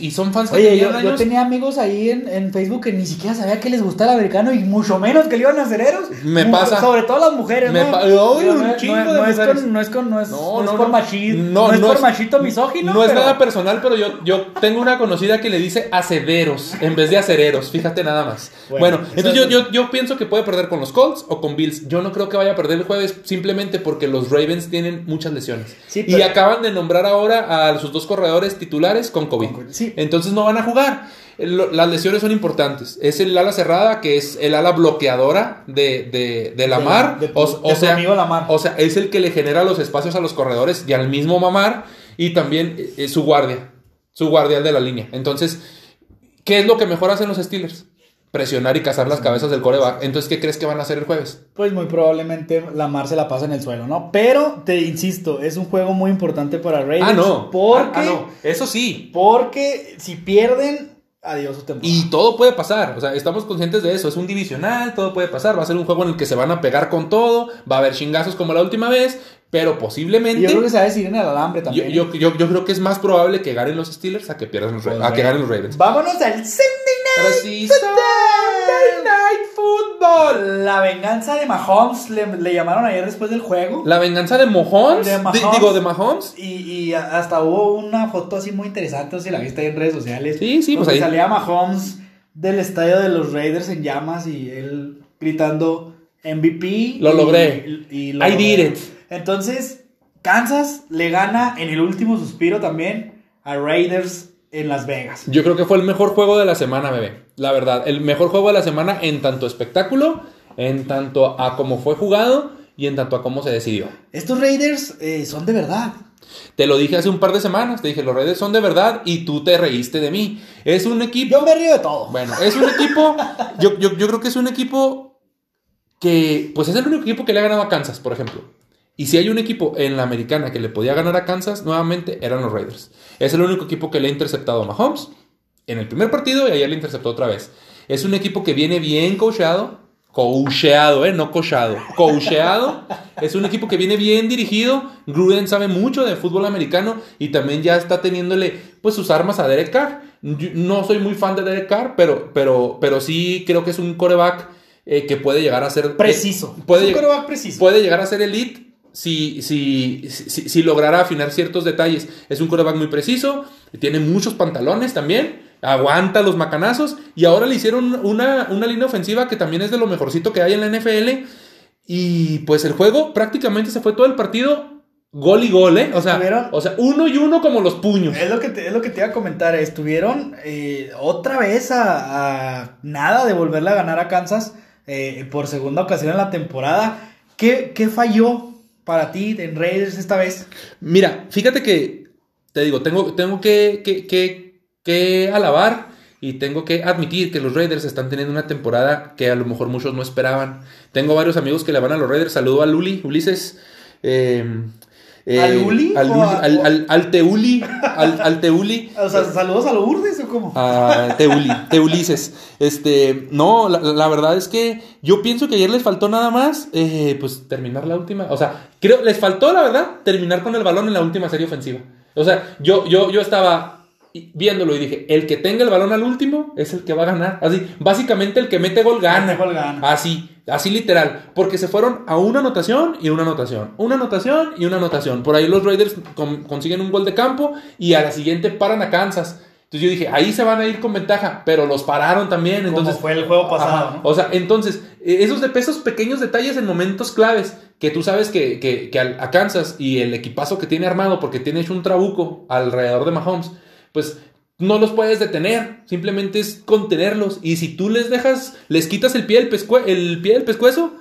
y, y son fans que Oye, tenían yo, yo tenía amigos ahí en, en Facebook que ni siquiera sabía que les gustaba el americano y mucho menos que le iban a acereros. Me Mu- pasa. Sobre todo las mujeres, Me ¿no? Ay, Digo, un no, chingo no- de no es con, no es con, no es, No, no es no, por no. machi- No, no es no por machito misógino. No es nada personal, pero yo, yo tengo una conocida que le dice acederos en vez de acereros. Fíjate nada más. Bueno, entonces yo, yo, yo pienso que puede perder con los Colts o con Bills. Yo no creo que vaya a perder el jueves simplemente porque los Ravens tienen muchas lesiones. Sí, Y acaban de nombrar ahora a sus dos corredores titulares con COVID. Con sí. Entonces no van a jugar. Las lesiones son importantes. Es el ala cerrada, que es el ala bloqueadora de, de, de Lamar. de tu- o, sea, amigo Lamar. o sea, es el que le genera los espacios a los corredores y al mismo Mamar. Y también eh, su guardia. Su guardián de la línea. Entonces, ¿qué es lo que mejor hacen los Steelers? Presionar y cazar las cabezas del coreback. Entonces, ¿qué crees que van a hacer el jueves? Pues muy probablemente Lamar se la pasa en el suelo, ¿no? Pero te insisto, es un juego muy importante para Ravens. Ah, no. Porque, Ah, no. Eso sí. porque si pierden, adiós su temporada. Y todo puede pasar, o sea, estamos conscientes de eso, es un divisional, todo puede pasar, va a ser un juego en el que se van a pegar con todo, va a haber chingazos como la última vez, pero posiblemente Y yo creo que se va a decidir en el alambre también. yo, yo- yo creo que es más probable que ganen los Steelers a que pierdan los, Pues, a que ganen los Ravens. Vámonos al Sunday Ahora sí, Sunday Night Football. La venganza de Mahomes le, le llamaron ayer después del juego. La venganza de Mahomes. De Mahomes. digo, de Mahomes. Y, y hasta hubo una foto así muy interesante, no sé si la viste ahí en redes sociales. Sí, sí, pues ahí- salía Mahomes del estadio de los Raiders en llamas y él gritando MVP. Lo y- logré. y- y lo I logré. did it. Entonces, Kansas le gana en el último suspiro también a Raiders en Las Vegas. Yo creo que fue el mejor juego de la semana, bebé. La verdad, el mejor juego de la semana en tanto espectáculo, en tanto a cómo fue jugado y en tanto a cómo se decidió. Estos Raiders eh, son de verdad. Te lo dije hace un par de semanas, te dije, los Raiders son de verdad y tú te reíste de mí. Es un equipo... Yo me río de todo. Bueno, es un equipo. Yo, yo, yo creo que es un equipo que. Pues es el único equipo que le ha ganado a Kansas, por ejemplo. Y si hay un equipo en la americana que le podía ganar a Kansas, nuevamente eran los Raiders. Es el único equipo que le ha interceptado a Mahomes en el primer partido y ayer le interceptó otra vez. Es un equipo que viene bien coacheado. Coacheado, ¿eh? No coachado. Coacheado. Es un equipo que viene bien dirigido. Gruden sabe mucho de fútbol americano y también ya está teniéndole pues sus armas a Derek Carr. Yo no soy muy fan de Derek Carr, pero, pero, pero sí creo que es un coreback eh, que puede llegar a ser... Preciso. eh, puede, Es un quarterback preciso. puede llegar a ser elite si, si, si, si lograra afinar ciertos detalles. Es un coreback muy preciso, tiene muchos pantalones también, aguanta los macanazos y ahora le hicieron una, una línea ofensiva que también es de lo mejorcito que hay en la NFL. Y pues el juego prácticamente se fue todo el partido gol y gol, ¿eh? O sea, Estuvieron- o sea uno y uno como los puños. Es lo que te, es lo que te iba a comentar. Estuvieron eh, otra vez a, a nada de volverle a ganar a Kansas eh, por segunda ocasión en la temporada. ¿Qué, qué falló para ti en Raiders esta vez? Mira, fíjate que, te digo, tengo, tengo que, que, que, que alabar y tengo que admitir que los Raiders están teniendo una temporada que a lo mejor muchos no esperaban. Tengo varios amigos que le van a los Raiders. Saludo a Luli, Ulises. eh, eh, ¿Al Uli Al, o Uli- a- al, al- al Teuli. Al, al Teuli. O sea, saludos a Lourdes o cómo? a Teuli, Teulises. Este, no, la, la verdad es que yo pienso que ayer les faltó nada más, eh, pues terminar la última. O sea, creo, les faltó, la verdad, terminar con el balón en la última serie ofensiva. O sea, yo, yo, yo estaba viéndolo y dije, el que tenga el balón al último es el que va a ganar. Así, básicamente el que mete gol gana. Mete gol gana. Así, así literal. Porque se fueron a una anotación y una anotación. Una anotación y una anotación. Por ahí los Raiders con- consiguen un gol de campo y a la siguiente paran a Kansas. Entonces yo dije, ahí se van a ir con ventaja, pero los pararon también. Como Entonces, fue el juego pasado. O sea, entonces, eh, esos, de esos pequeños detalles en momentos claves que tú sabes que, que, que al- a Kansas y el equipazo que tiene armado, porque tiene hecho un trabuco alrededor de Mahomes, pues no los puedes detener, simplemente es contenerlos. Y si tú les dejas, les quitas el pie del, pescue- el pie del pescuezo,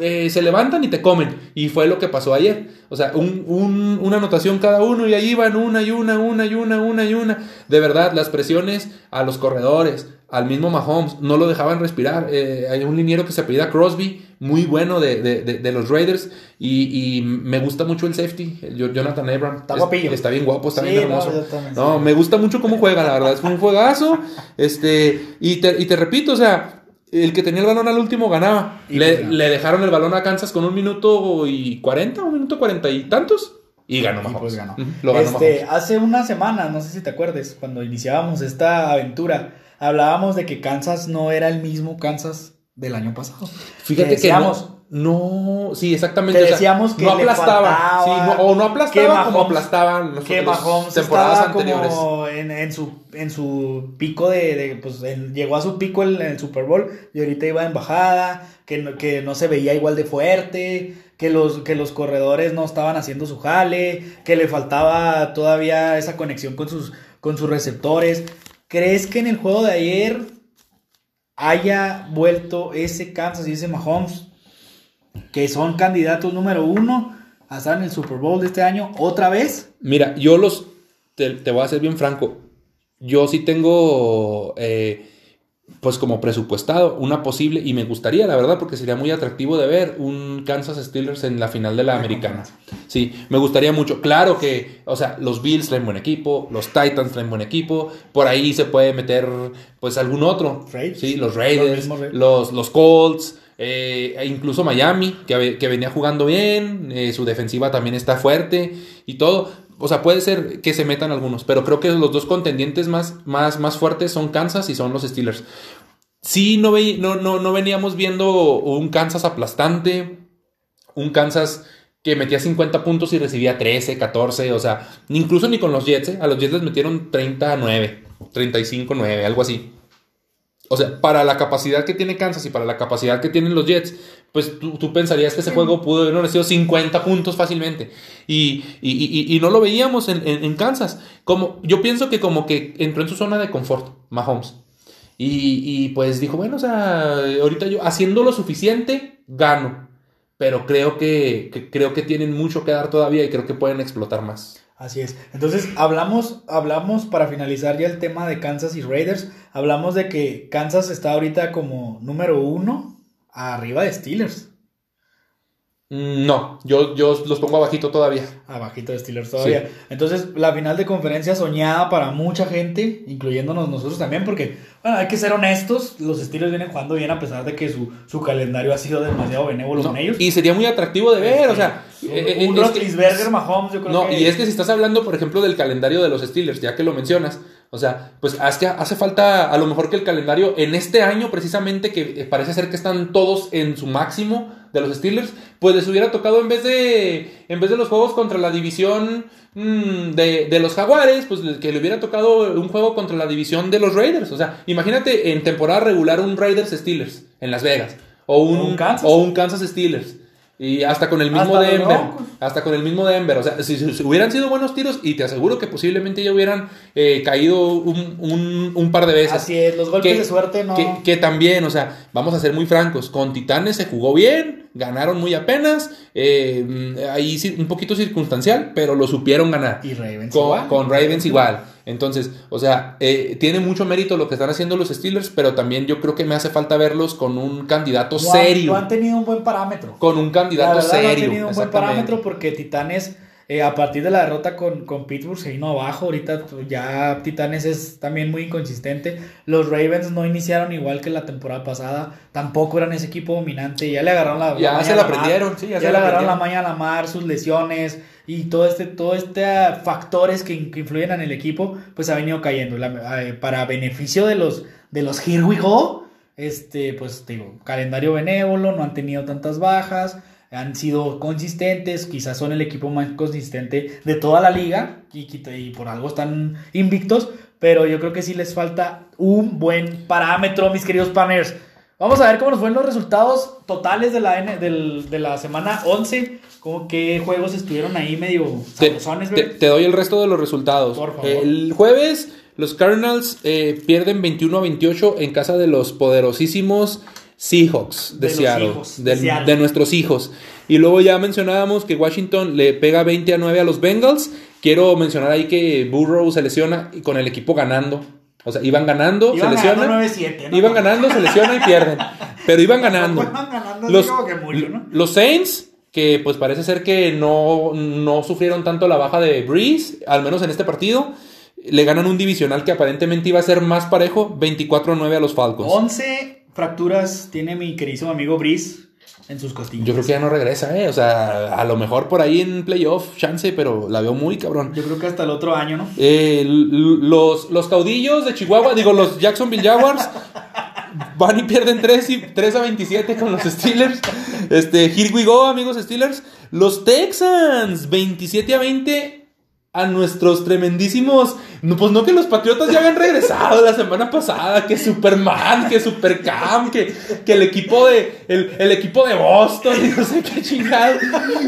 eh, se levantan y te comen. Y fue lo que pasó ayer. O sea, un- un- una anotación cada uno y ahí van una y una, una y una, una y una. De verdad, las presiones a los corredores, al mismo Mahomes, no lo dejaban respirar. Eh, hay un liniero que se apellida Crosby, muy bueno de, de- de- de los Raiders. Y, y me gusta mucho el safety, el Jonathan Abram. Está Es-. Está bien guapo, está Sí, bien hermoso. también, No, sí. me gusta mucho cómo juega, la verdad. Es un juegazo. Este, y te, y te repito, o sea, el que tenía el balón al último ganaba. Y le, pues le dejaron el balón a Kansas con un minuto y cuarenta, un minuto cuarenta y tantos. Y ganó Y pues ganó. Ujú, Lo ganó Este, Mahomes. hace una semana, no sé si te acuerdes, cuando iniciábamos esta aventura, hablábamos de que Kansas no era el mismo Kansas del año pasado. Fíjate que, decíamos, no, no, sí, exactamente. Que o sea, decíamos que no aplastaba. faltaba, sí, no- o no aplastaba como aplastaban los que Mahomes temporadas estaba anteriores. como en, en su, en su pico de, de, pues en- llegó a su pico en, en el Super Bowl y ahorita iba en bajada, que no, que no se veía igual de fuerte, que los, que los corredores no estaban haciendo su jale, que le faltaba todavía esa conexión con sus, con sus receptores. ¿Crees que en el juego de ayer haya vuelto ese Kansas y ese Mahomes que son candidatos número uno a estar en el Super Bowl de este año otra vez? Mira, yo los. Te, voy a ser bien franco. Yo sí tengo. eh, pues como presupuestado una posible. Y me gustaría, la verdad, porque sería muy atractivo de ver un Kansas Steelers en la final de la americana. Sí, me gustaría mucho. Claro que, o sea, los Bills traen buen equipo, los Titans traen buen equipo. Por ahí se puede meter, pues, algún otro. Raiders. Sí, los Raiders, los, los Colts. eh, e incluso Miami, que, que venía jugando bien, eh, su defensiva también está fuerte y todo. O sea, puede ser que se metan algunos, pero creo que los dos contendientes más, más, más fuertes son Kansas y son los Steelers. Sí, no, no, no, no veníamos viendo un Kansas aplastante, un Kansas que metía 50 puntos y recibía 13, 14, o sea, incluso ni con los Jets, ¿eh? a los Jets les metieron 39, 35, 9, algo así. O sea, para la capacidad que tiene Kansas y para la capacidad que tienen los Jets, pues tú, tú pensarías que ese juego pudo haber sido 50 puntos fácilmente. Y, y- y- y no lo veíamos en, en- en Kansas. Como, yo pienso que como que entró en su zona de confort, Mahomes. Y, y, pues dijo, bueno, o sea, ahorita yo haciendo lo suficiente, gano. Pero creo que, que- creo que tienen mucho que dar todavía y creo que pueden explotar más. Así es. Entonces, hablamos, hablamos para finalizar ya el tema de Kansas y Raiders. Hablamos de que Kansas está ahorita como número uno arriba de Steelers. Mm, No, yo, yo los pongo abajito todavía. Abajito de Steelers todavía. Entonces, la final de conferencia soñada para mucha gente, incluyéndonos nosotros también, porque, bueno, hay que ser honestos, los Steelers vienen jugando bien a pesar de que su, su calendario ha sido demasiado benévolo No, con ellos. y sería muy atractivo de ver, o sea... un, eh, eh, un Roethlisberger, Mahomes, yo creo No, que... y es que si estás hablando, por ejemplo, del calendario de los Steelers, ya que lo mencionas, o sea, pues es que hace falta a lo mejor que el calendario en este año, precisamente, que eh, parece ser que están todos en su máximo de los Steelers, pues les hubiera tocado en vez de, en vez de los juegos contra la división mm, de, de los Jaguares, pues que le hubiera tocado un juego contra la división de los Raiders. O sea, imagínate en temporada regular un Raiders Steelers en Las Vegas. O un, O un Kansas. o un Kansas Steelers. Y hasta con el mismo Hasta Denver. Hasta con el mismo Denver. O sea, si, hubieran sido buenos tiros, y te aseguro que posiblemente ya hubieran eh, caído un, un- un par de veces. Así es, los golpes Que- de suerte no... Que, que también, o sea, vamos a ser muy francos. Con Titanes se jugó bien, ganaron muy apenas. eh, ahí un poquito circunstancial, pero lo supieron ganar. Y Ravens con, igual. con Ravens igual. Entonces, o sea, eh, tiene mucho mérito lo que están haciendo los Steelers, pero también yo creo que me hace falta verlos con un candidato No han- serio. no han tenido un buen parámetro. con un La candidato verdad, no serio. ha tenido un buen parámetro porque Titanes, eh, a partir de la derrota con, con Pittsburgh, se vino abajo. Ahorita ya Titanes es también muy inconsistente. Los Ravens no iniciaron igual que la temporada pasada. Tampoco eran ese equipo dominante. Ya le agarraron la, Ya maña se la Lamar. aprendieron, sí, ya ya, se le la agarraron la maña a la mar, sus lesiones y todo este, todo este ah, factores que, influyen en el equipo, pues ha venido cayendo. La- eh, para beneficio de los, de los Here We Go, este, pues digo, calendario benévolo, no han tenido tantas bajas, han sido consistentes, quizás son el equipo más consistente de toda la liga y, y por algo están invictos, pero yo creo que sí les falta un buen parámetro, mis queridos partners. Vamos a ver cómo nos fueron los resultados totales de la, N- del- de la semana 11, como qué juegos estuvieron ahí medio Te, doy el resto de los resultados. Por favor. El jueves, los Cardinals eh, pierden 21 a 28 en casa de los poderosísimos Seahawks de, De los Seattle, hijos de del- Seattle. de nuestros hijos. Y luego ya mencionábamos que Washington le pega 20 a 9 a los Bengals. Quiero mencionar ahí que Burrow se lesiona y con el equipo ganando. O sea, iban ganando, Iban se lesiona. ganando 9-7, ¿no? Iban ganando, se lesiona y pierden. Pero iban ganando. Iban ganando, Los, que mucho, ¿no? los Saints, que pues parece ser que no, no sufrieron tanto la baja de Breeze, al menos en este partido, le ganan un divisional que aparentemente iba a ser más parejo, 24-9 a los Falcons. 11 fracturas tiene mi queridísimo amigo Brice en sus costillas. Yo creo que ya no regresa, ¿eh? O sea, a lo mejor por ahí en playoff, chance, pero la veo muy cabrón. Yo creo que hasta el otro año, ¿no? Eh, los, los caudillos de Chihuahua, digo, los Jacksonville Jaguars, van y pierden 3, y, 3 a 27 con los Steelers. Este, here we go, amigos Steelers. Los Texans, 27 a 20 a nuestros tremendísimos. No, pues no que los Patriotas ya habían regresado la semana pasada, que Superman, que Supercam, que, que el equipo de el, el equipo de Boston, y no sé qué chingado.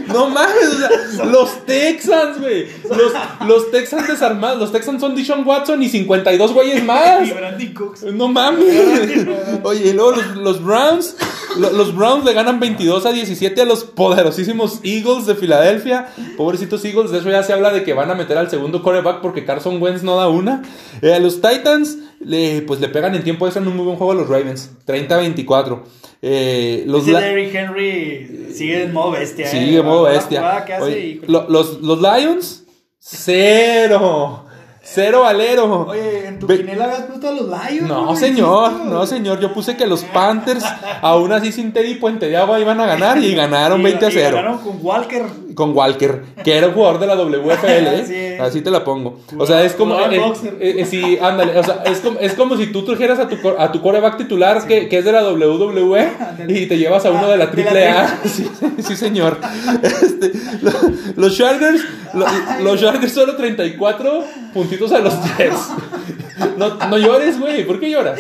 No mames, o sea, los Texans, güey. Los, los Texans desarmados, los Texans son Dishon Watson y 52 güeyes más. Y Brandon Cooks. No mames. Oye, y luego los, los Browns. Lo- Los Browns le ganan 22 a 17 a los poderosísimos Eagles de Filadelfia. Pobrecitos Eagles, de eso ya se habla de que van a meter al segundo quarterback porque Carson Wentz no da una. Eh, a los Titans, le, pues le pegan en tiempo extra en un muy buen juego a los Ravens. 30 a 24. Eh, los Derrick Henry sigue en modo bestia. Sí, ¿eh? de modo bestia. hace, lo- los, los Lions, cero. Cero valero. Oye, en tu Ve- quinela habías puesto a los Lions. No, güey, señor, no, señor. Yo puse que los Panthers, aún así sin Teddy Puente de Agua, iban a ganar y ganaron Y- 20 a y 0. ganaron con Walker. Con Walker, que era un jugador de la WFL, ¿eh? Sí. así te la pongo. O sea, es como... Eh, eh, eh, sí, ándale, o sea, es como, es como si tú trajeras a tu, a tu coreback titular que, que es de la WWE y te llevas a uno de la Ah, de la AAA. Sí, sí, señor. Este, lo- los Chargers, lo- los Chargers solo 34 puntitos a los Jets. No, no llores, güey, ¿por qué lloras?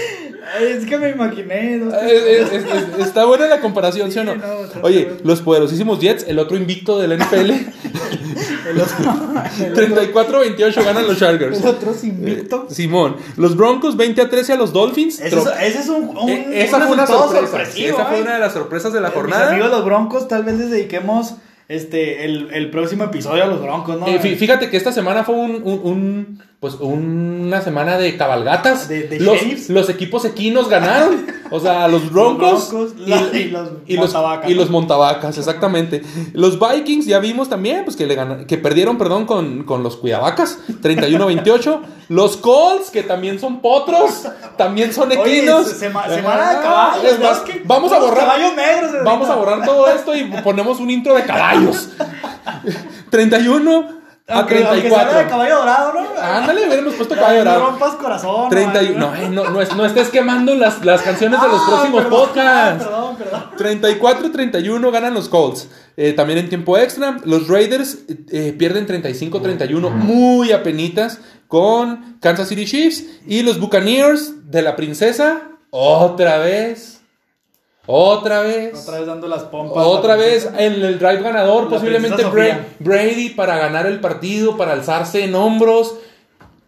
Es que me imaginé. Eh, es- es- es- está buena la comparación, ¿sí o no? Oye, los poderosísimos Jets, el otro invicto del NFL, El otro, el otro, 34-28 ganan los Chargers. el otro es invicto. Simón, los Broncos 20 a 13 a los Dolphins. Ese, es, ese es un, un, Eh, esa un fue una sorpresa. Esa fue ¿eh? una de las sorpresas de la Mis jornada. amigos los Broncos, tal vez les dediquemos este, el, el próximo episodio a los Broncos, ¿no? Eh, fí- fíjate que esta semana fue un, un- un, pues una semana de cabalgatas. De- de los, los equipos equinos ganaron. O sea, los Broncos, Broncos, y, los y los y los Montavacas, exactamente. Los Vikings ya vimos también pues que le ganan- que perdieron, perdón, con, con los Cuidavacas, 31-28. Los Colts, que también son potros, también son Oye, equinos. se- sema- semana de caballos, es más, que vamos a borrar negros. Vamos a borrar todo esto y ponemos un intro de caballos. 31 a Aunque, aunque sea de 34. caballo dorado, ¿no? Ándale, hubiéramos puesto Ay, caballo No dorado. rompas corazón. 31. ¿no? No, eh, no, no, es- no estés quemando las, las canciones de los Ah, próximos perdón, podcasts. Perdón, perdón. 34-31 ganan los Colts. Eh, también en tiempo extra. Los Raiders eh, pierden 35-31 muy apenitas con Kansas City Chiefs. Y los Buccaneers de la princesa. Otra vez. Otra vez. Otra vez dando las pompas. Otra vez en el drive ganador, La posiblemente Bra-. Brady para ganar el partido, para alzarse en hombros.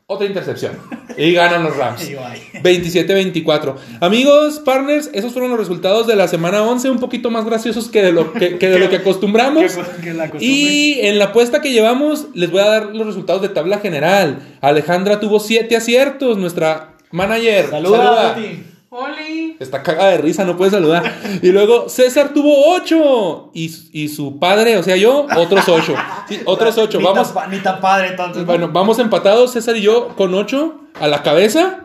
Otra intercepción. Y ganan los Rams. Y bye. 27-24. Amigos, partners, esos fueron los resultados de la semana 11, un poquito más graciosos que de lo que, que de lo que acostumbramos. Que- que. Y en la apuesta que llevamos, les voy a dar los resultados de tabla general. Alejandra tuvo 7 aciertos, nuestra manager. Saluda, Tati. Oli. Está cagada de risa, no puede saludar. Y luego César tuvo 8. Y, y su padre, o sea, yo, otros 8. Sí, otros 8. Ni Vamos, tan Ni tan padre, entonces. ¿no? bueno, vamos empatados, César y yo, con 8 a la cabeza.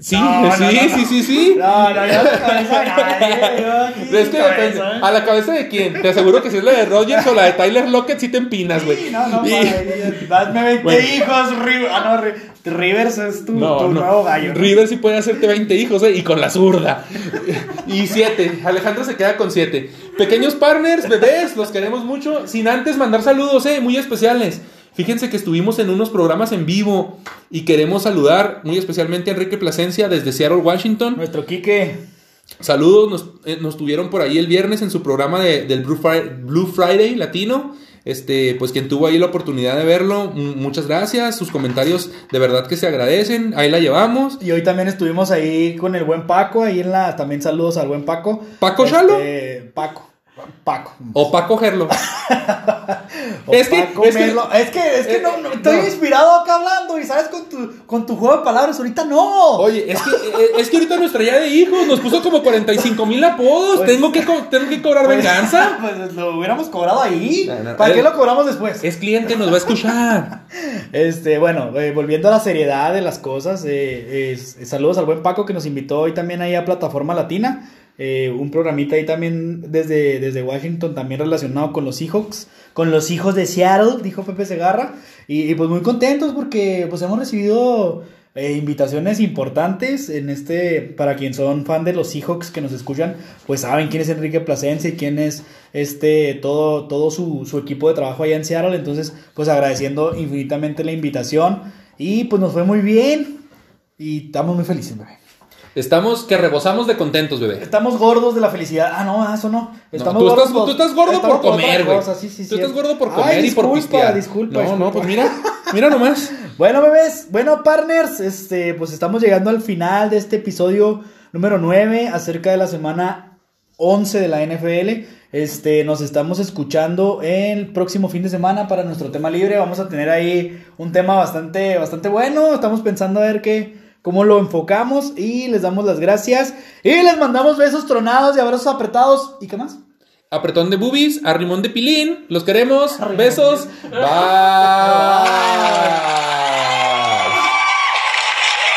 Sí, No, sí, no, no. sí, sí, sí. No, no, yo a la cabeza de nadie. Es que depende. ¿eh? ¿A la cabeza de quién? Te aseguro que si es la de Rogers o la de Tyler Lockett, sí te empinas, güey. Sí, no, no, Y- Dame 20 Bueno. hijos, River. Ah, no, Ri- Rivers es tu, No, tu no. nuevo gallo. ¿no? River sí puede hacerte 20 hijos, ¿eh? Y con la zurda. Y 7. Alejandro se queda con 7. Pequeños partners, bebés, los queremos mucho. Sin antes mandar saludos, ¿eh? Muy especiales. Fíjense que estuvimos en unos programas en vivo y queremos saludar muy especialmente a Enrique Plasencia desde Seattle, Washington. Nuestro Quique. Saludos, nos, eh, nos tuvieron por ahí el viernes en su programa de- del Blue Friday, Blue Friday Latino. Este, pues quien tuvo ahí la oportunidad de verlo, muchas gracias. Sus comentarios de verdad que se agradecen. Ahí la llevamos. Y hoy también estuvimos ahí con el buen Paco, ahí en la, también saludos al buen Paco. ¿Paco Este, Chalo? Paco. Paco. O para cogerlo. Es que- Paco es que- Melo. es que, es que eh, no, no, estoy no. inspirado acá hablando y sabes con tu, con tu juego de palabras, ahorita no. Oye, es que, eh, es que ahorita nuestra ya de hijos nos puso como 45 mil apodos. Pues- tengo, que, tengo que cobrar Pues- venganza. Pues lo hubiéramos cobrado ahí. ¿Para qué lo cobramos después? Es cliente, nos va a escuchar. Este, bueno, eh, volviendo a la seriedad de las cosas, eh, eh, saludos al buen Paco que nos invitó hoy también ahí a Plataforma Latina, eh, un programita ahí también desde, desde Washington, también relacionado con los Seahawks, con los hijos de Seattle, dijo Pepe Segarra, y, pues muy contentos porque pues hemos recibido eh, invitaciones importantes en este, para quien son fan de los Seahawks que nos escuchan, pues saben quién es Enrique Plasencia y quién es este, todo, todo su, su equipo de trabajo allá en Seattle, entonces pues agradeciendo infinitamente la invitación y pues nos fue muy bien y estamos muy felices. Estamos que rebosamos de contentos, bebé. Estamos gordos de la felicidad. Ah, no, eso no. Estamos tú, gordos estás, tú estás gordo por comer, güey. cosa, sí, sí, tú estás gordo por Ay, comer y por pistear. Disculpa, no, disculpa. no, pues mira, mira nomás. Bueno, bebés, bueno, partners, este, pues estamos llegando al final de este episodio número 9 acerca de la semana 11 de la NFL. Este, nos estamos escuchando el próximo fin de semana para nuestro tema libre. Vamos a tener ahí un tema bastante, bastante bueno. Estamos pensando a ver qué, cómo lo enfocamos y les damos las gracias y les mandamos besos tronados y abrazos apretados. ¿Y qué más? Apretón de boobies, arrimón de pilín. Los queremos. Besos. Bye.